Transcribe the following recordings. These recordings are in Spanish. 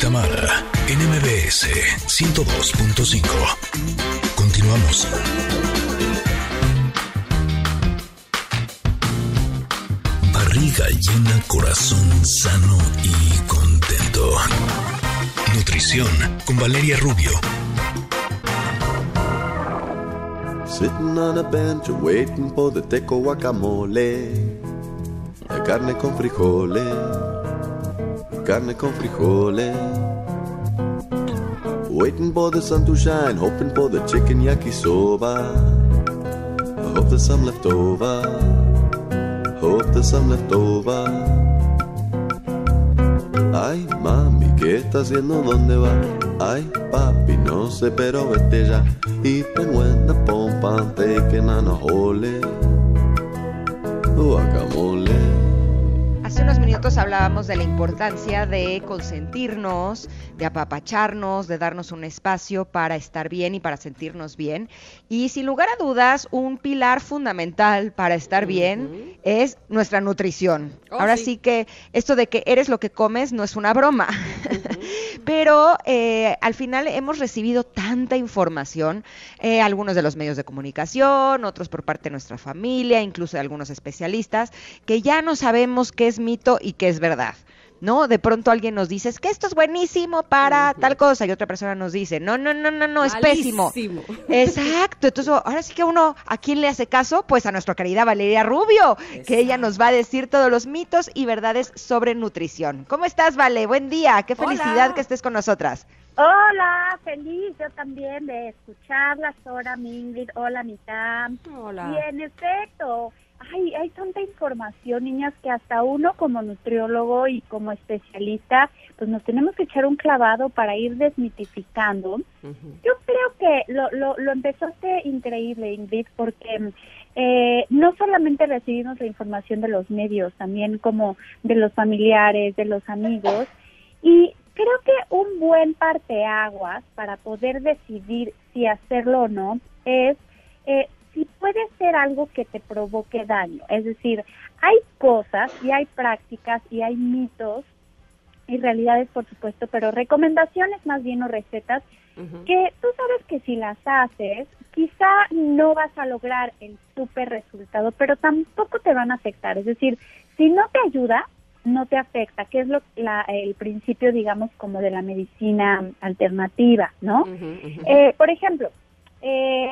Tamara en MBS 102.5. Continuamos. Barriga llena, corazón sano y contento. Nutrición con Valeria Rubio. Sitting on a bench waiting for the teco guacamole. La carne con frijoles. Carne con frijoles. Waiting for the sun to shine, hoping for the chicken yakisoba. I hope there's some left over. Hope there's some left over. Ay, mami, ¿qué estás haciendo? ¿Dónde va? Ay, papi, no sé, pero vete ya. Even when the pompa taking on a hole. Guacamole. Hace unos minutos hablábamos de la importancia de consentirnos, de apapacharnos, de darnos un espacio para estar bien y para sentirnos bien. Y sin lugar a dudas, un pilar fundamental para estar bien es nuestra nutrición. Oh, Ahora sí. sí. que esto de que eres lo que comes no es una broma. Pero eh, al final hemos recibido tanta información, eh, algunos de los medios de comunicación, otros por parte de nuestra familia, incluso de algunos especialistas, que ya no sabemos qué es mito y qué es verdad. ¿No? De pronto alguien nos dice, es que esto es buenísimo para tal cosa, y otra persona nos dice, no, no, no, no, no, es pésimo. Malísimo. Exacto, entonces ahora sí que uno, ¿a quién le hace caso? Pues a nuestra querida Valeria Rubio, que ella nos va a decir todos los mitos y verdades sobre nutrición. ¿Cómo estás, Vale? Buen día, qué felicidad Hola. que estés con nosotras. Hola, feliz yo también de escucharlas. Hola, mi Ingrid. Hola, mi Tam. Hola. Y en efecto, hay, hay tanta información, niñas, que hasta uno como nutriólogo y como especialista, pues nos tenemos que echar un clavado para ir desmitificando. Yo creo que lo, lo, lo empezaste increíble, Ingrid, porque eh, no solamente recibimos la información de los medios, también como de los familiares, de los amigos, y creo que un buen parteaguas para poder decidir si hacerlo o no es eh, si puede ser algo que te provoque daño. Es decir, hay cosas y hay prácticas y hay mitos y realidades, por supuesto, pero recomendaciones más bien o recetas que tú sabes que si las haces, quizá no vas a lograr el súper resultado, pero tampoco te van a afectar. Es decir, si no te ayuda, no te afecta, que es lo, la, el principio, digamos, como de la medicina alternativa, ¿no? Eh, por ejemplo, eh,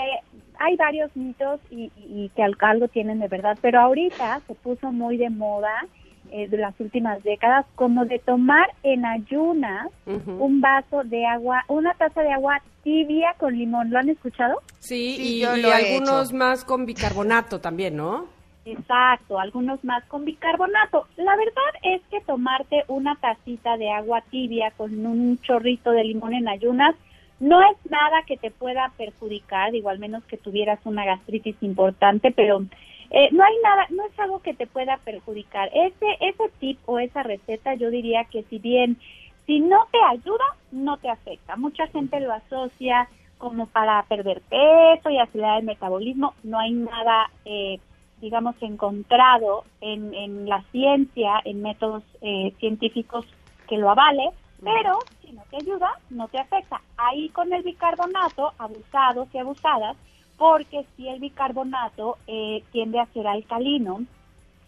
hay varios mitos y, y- y que al- algo tienen de verdad, pero ahorita se puso muy de moda eh, de las últimas décadas como de tomar en ayunas un vaso de agua, una taza de agua tibia con limón. ¿Lo han escuchado? Sí, Sí, y, yo y lo he algunos hecho. más con bicarbonato también, ¿no? Exacto, algunos más con bicarbonato. La verdad es que tomarte una tacita de agua tibia con un chorrito de limón en ayunas no es nada que te pueda perjudicar, digo, al menos que tuvieras una gastritis importante, pero eh, no hay nada, no es algo que te pueda perjudicar. Ese, ese tip o esa receta yo diría que si bien, si no te ayuda, no te afecta. Mucha gente lo asocia como para perder peso y acelerar el metabolismo. No hay nada, eh, digamos, encontrado en, en la ciencia, en métodos eh, científicos que lo avale, pero si no te ayuda, no te afecta. Con el bicarbonato, abusados y abusadas, porque si el bicarbonato eh, tiende a ser alcalino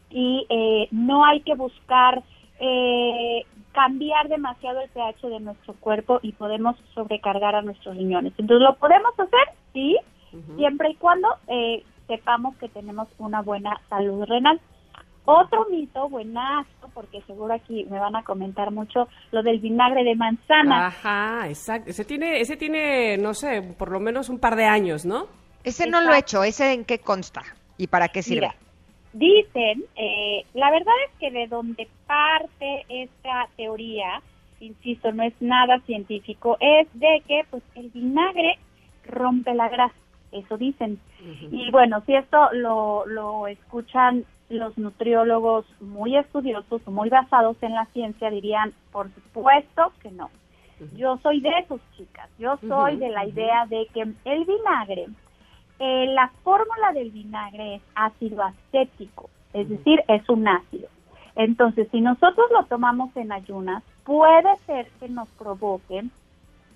y eh, no hay que buscar eh, cambiar demasiado el pH de nuestro cuerpo y podemos sobrecargar a nuestros riñones. Entonces, ¿lo podemos hacer? Sí, siempre y cuando eh, sepamos que tenemos una buena salud renal. Otro mito, buenazo, porque seguro aquí me van a comentar mucho, lo del vinagre de manzana. Ajá, exacto. Ese tiene, ese tiene, no sé, por lo menos un par de años, ¿no? Ese no lo he hecho, ¿ese en qué consta? ¿Y para qué sirve? Mira, dicen, eh, la verdad es que de donde parte esta teoría, insisto, no es nada científico, es de que pues el vinagre rompe la grasa, eso dicen. Y bueno, si esto lo, lo escuchan los nutriólogos muy estudiosos, muy basados en la ciencia, dirían, por supuesto que no. Yo soy de esos chicas, yo soy de la idea de que el vinagre, eh, la fórmula del vinagre es ácido acético, es decir, es un ácido. Entonces, si nosotros lo tomamos en ayunas, puede ser que nos provoque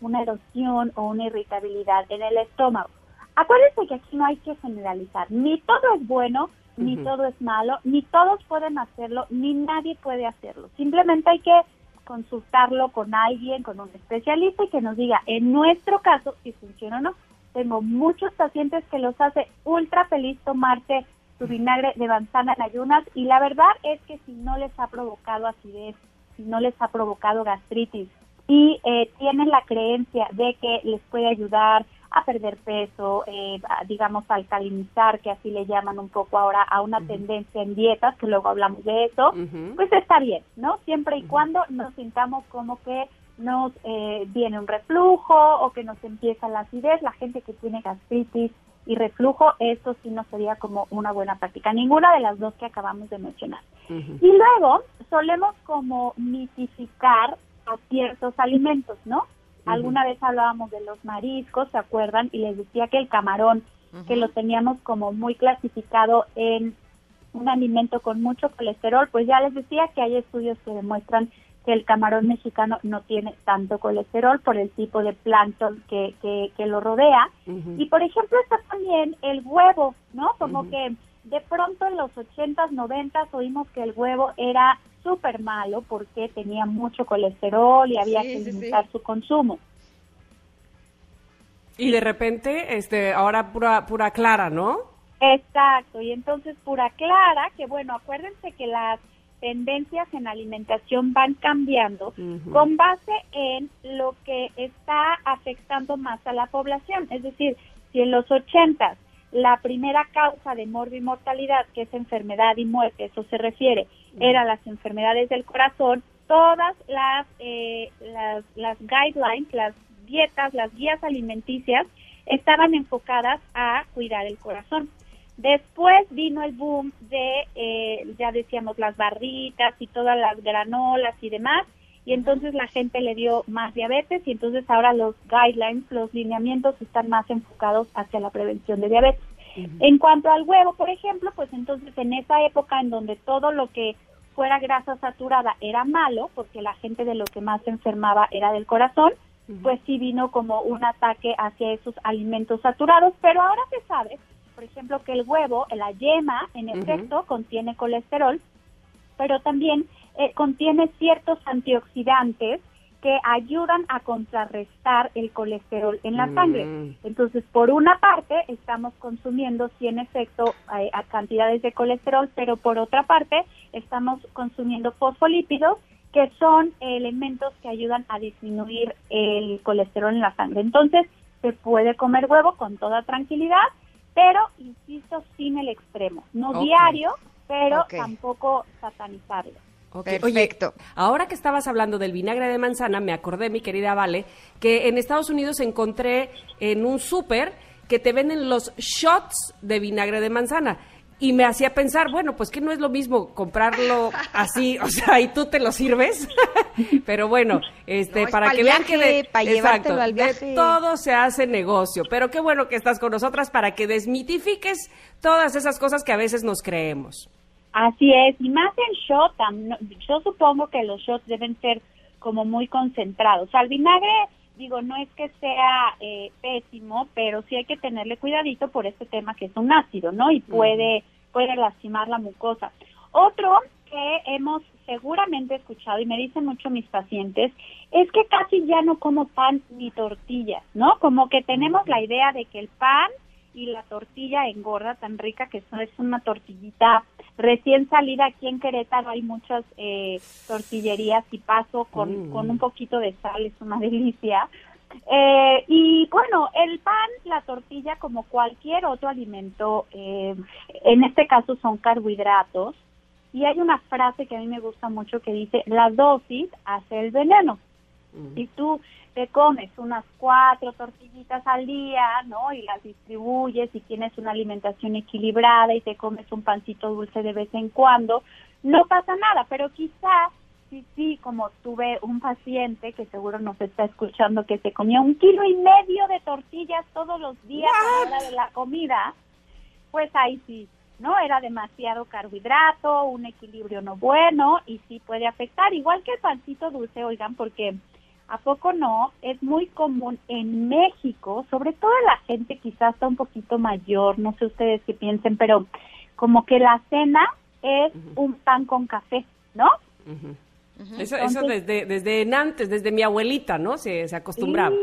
una erosión o una irritabilidad en el estómago. Acuérdense que aquí no hay que generalizar, ni todo es bueno, ni todo es malo, ni todos pueden hacerlo, ni nadie puede hacerlo. Simplemente hay que consultarlo con alguien, con un especialista y que nos diga, en nuestro caso, si funciona o no. Tengo muchos pacientes que los hace ultra feliz tomarse su vinagre de manzana en ayunas y la verdad es que si no les ha provocado acidez, si no les ha provocado gastritis y eh, tienen la creencia de que les puede ayudar a perder peso, eh, digamos, alcalinizar, que así le llaman un poco ahora a una tendencia en dietas, que luego hablamos de eso, pues está bien, ¿no? Siempre y cuando nos sintamos como que nos eh, viene un reflujo o que nos empieza la acidez, la gente que tiene gastritis y reflujo, eso sí no sería como una buena práctica, ninguna de las dos que acabamos de mencionar. Y luego solemos como mitificar a ciertos alimentos, ¿no? Alguna vez hablábamos de los mariscos, ¿se acuerdan? Y les decía que el camarón, que lo teníamos como muy clasificado en un alimento con mucho colesterol, pues ya les decía que hay estudios que demuestran que el camarón mexicano no tiene tanto colesterol por el tipo de plancton que, que, lo rodea. Y por ejemplo está también el huevo, ¿no? Como que de pronto en los 80s, 90s oímos que el huevo era súper malo porque tenía mucho colesterol y había que limitar su consumo. Y de repente, este, ahora pura, pura clara, ¿no? Exacto, y entonces pura clara, que bueno, acuérdense que las tendencias en alimentación van cambiando con base en lo que está afectando más a la población. Es decir, si en los 80 la primera causa de mortalidad, que es enfermedad y muerte, eso se refiere, eran las enfermedades del corazón, todas las, eh, las, las guidelines, las dietas, las guías alimenticias estaban enfocadas a cuidar el corazón. Después vino el boom de, eh, ya decíamos, las barritas y todas las granolas y demás, y entonces la gente le dio más diabetes y entonces ahora los guidelines, los lineamientos están más enfocados hacia la prevención de diabetes. En cuanto al huevo, por ejemplo, pues entonces en esa época en donde todo lo que fuera grasa saturada era malo, porque la gente de lo que más se enfermaba era del corazón, pues sí vino como un ataque hacia esos alimentos saturados, pero ahora se sabe, por ejemplo, que el huevo, la yema, en efecto, contiene colesterol, pero también eh, contiene ciertos antioxidantes que ayudan a contrarrestar el colesterol en la sangre. Mm. Entonces, por una parte, estamos consumiendo, sí, en efecto, eh, a cantidades de colesterol, pero por otra parte, estamos consumiendo fosfolípidos, que son elementos que ayudan a disminuir el colesterol en la sangre. Entonces, se puede comer huevo con toda tranquilidad, pero, insisto, sin el extremo. No diario, pero tampoco satanizarlo. Perfecto. ahora que estabas hablando del vinagre de manzana, me acordé, mi querida Vale, que en Estados Unidos encontré en un súper que te venden los shots de vinagre de manzana. Y me hacía pensar, bueno, pues que no es lo mismo comprarlo así, o sea, y tú te lo sirves. Pero bueno, este, para que vean que de, exacto, de todo se hace negocio. Pero qué bueno que estás con nosotras para que desmitifiques todas esas cosas que a veces nos creemos. Así es, y más en shot, yo supongo que los shots deben ser como muy concentrados. Al vinagre, digo, no es que sea eh, pésimo, pero sí hay que tenerle cuidadito por este tema que es un ácido, ¿no? Y puede, puede lastimar la mucosa. Otro que hemos seguramente escuchado y me dicen mucho mis pacientes es que casi ya no como pan ni tortillas, ¿no? Como que tenemos la idea de que el pan y la tortilla engorda tan rica que es una tortillita recién salida aquí en Querétaro hay muchas eh, tortillerías y paso con, mm. con un poquito de sal, es una delicia. Eh, y bueno, el pan, la tortilla, como cualquier otro alimento, eh, en este caso son carbohidratos. Y hay una frase que a mí me gusta mucho que dice, la dosis hace el veneno. Mm. Y tú te comes unas cuatro tortillitas al día, ¿no? Y las distribuyes y tienes una alimentación equilibrada y te comes un pancito dulce de vez en cuando, no pasa nada, pero quizás sí, sí, como tuve un paciente que seguro nos está escuchando que se comía un kilo y medio de tortillas todos los días a la hora de la comida, pues ahí sí, ¿no? Era demasiado carbohidrato, un equilibrio no bueno y sí puede afectar, igual que el pancito dulce, oigan, porque ¿a poco no? Es muy común en México, sobre todo la gente quizás está un poquito mayor, no sé ustedes qué piensen, pero como que la cena es un pan con café, ¿no? Eso, eso desde, desde antes, desde mi abuelita, ¿no? Se, se acostumbraba.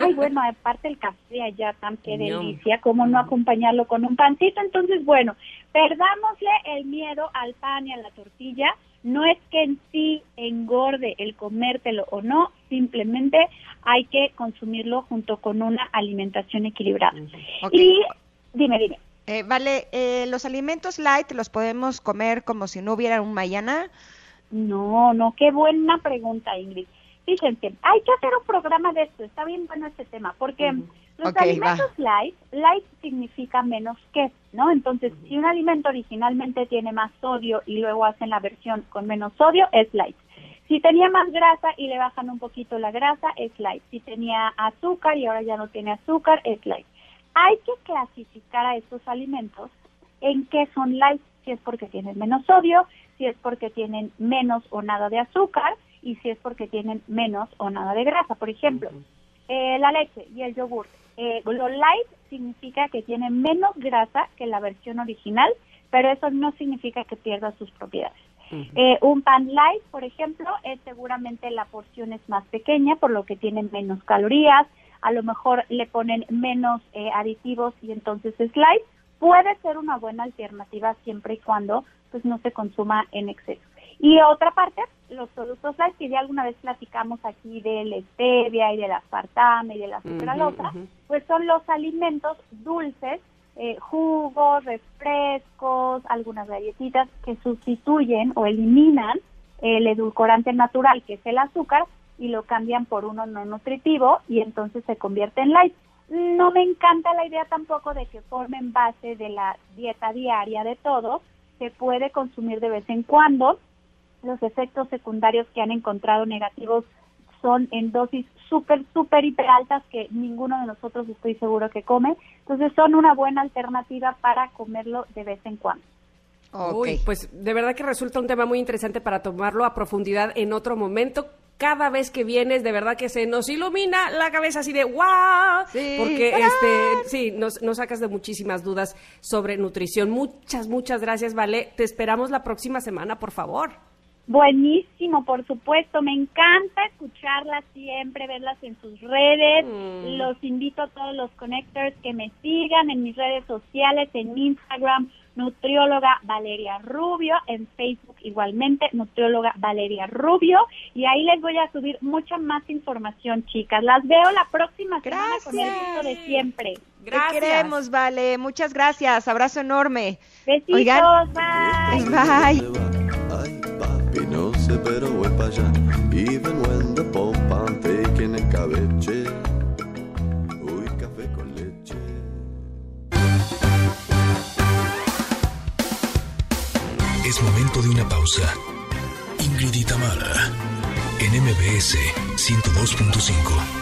Ay, bueno, aparte el café allá tan qué delicia, ¿cómo no acompañarlo con un pancito? Entonces, bueno, perdámosle el miedo al pan y a la tortilla. No es que en sí engorde el comértelo o no, simplemente hay que consumirlo junto con una alimentación equilibrada. Y dime, dime. Eh, vale, eh, los alimentos light los podemos comer como si no hubiera un mañana. No, no, qué buena pregunta, Ingrid. Fíjense, hay que hacer un programa de esto, está bien bueno este tema, porque los alimentos light, light significa menos que, ¿no? Entonces, si un alimento originalmente tiene más sodio y luego hacen la versión con menos sodio, es light. Si tenía más grasa y le bajan un poquito la grasa, es light. Si tenía azúcar y ahora ya no tiene azúcar, es light. Hay que clasificar a estos alimentos en qué son light, si es porque tienen menos sodio, si es porque tienen menos o nada de azúcar y si es porque tienen menos o nada de grasa. Por ejemplo, eh, la leche y el yogur. Eh, lo light significa que tiene menos grasa que la versión original, pero eso no significa que pierda sus propiedades. Eh, un pan light, por ejemplo, es seguramente la porción es más pequeña, por lo que tiene menos calorías, a lo mejor le ponen menos aditivos y entonces es light. Puede ser una buena alternativa siempre y cuando pues no se consuma en exceso. Y otra parte, los productos light, que ya alguna vez platicamos aquí del stevia y del aspartame y de la sucralosa, pues son los alimentos dulces, eh, jugos, refrescos, algunas galletitas que sustituyen o eliminan el edulcorante natural, que es el azúcar, y lo cambian por uno no nutritivo y entonces se convierte en light. No me encanta la idea tampoco de que formen base de la dieta diaria de todos, se puede consumir de vez en cuando. Los efectos secundarios que han encontrado negativos son en dosis súper, súper, hiper altas que ninguno de nosotros estoy seguro que come. Entonces son una buena alternativa para comerlo de vez en cuando. Uy, pues de verdad que resulta un tema muy interesante para tomarlo a profundidad en otro momento cada vez que vienes, de verdad que se nos ilumina la cabeza así de ¡guau! porque este, sí, nos, nos, sacas de muchísimas dudas sobre nutrición. Muchas, muchas gracias, Vale. Te esperamos la próxima semana, por favor. Buenísimo, por supuesto. Me encanta escucharlas siempre, verlas en sus redes. Mm. Los invito a todos los connectors que me sigan en mis redes sociales, en Instagram, nutrióloga Valeria Rubio, en Facebook igualmente, nutrióloga Valeria Rubio, y ahí les voy a subir mucha más información, chicas. Las veo la próxima semana con el gusto de siempre. Gracias. Te queremos, Vale. Muchas gracias. Abrazo enorme. Besitos. bye. Bye. Pero voy para allá. Even when the pompa taking a cabeche. Uy, café con leche. Es momento de una pausa. Ingrid y en MBS 102.5.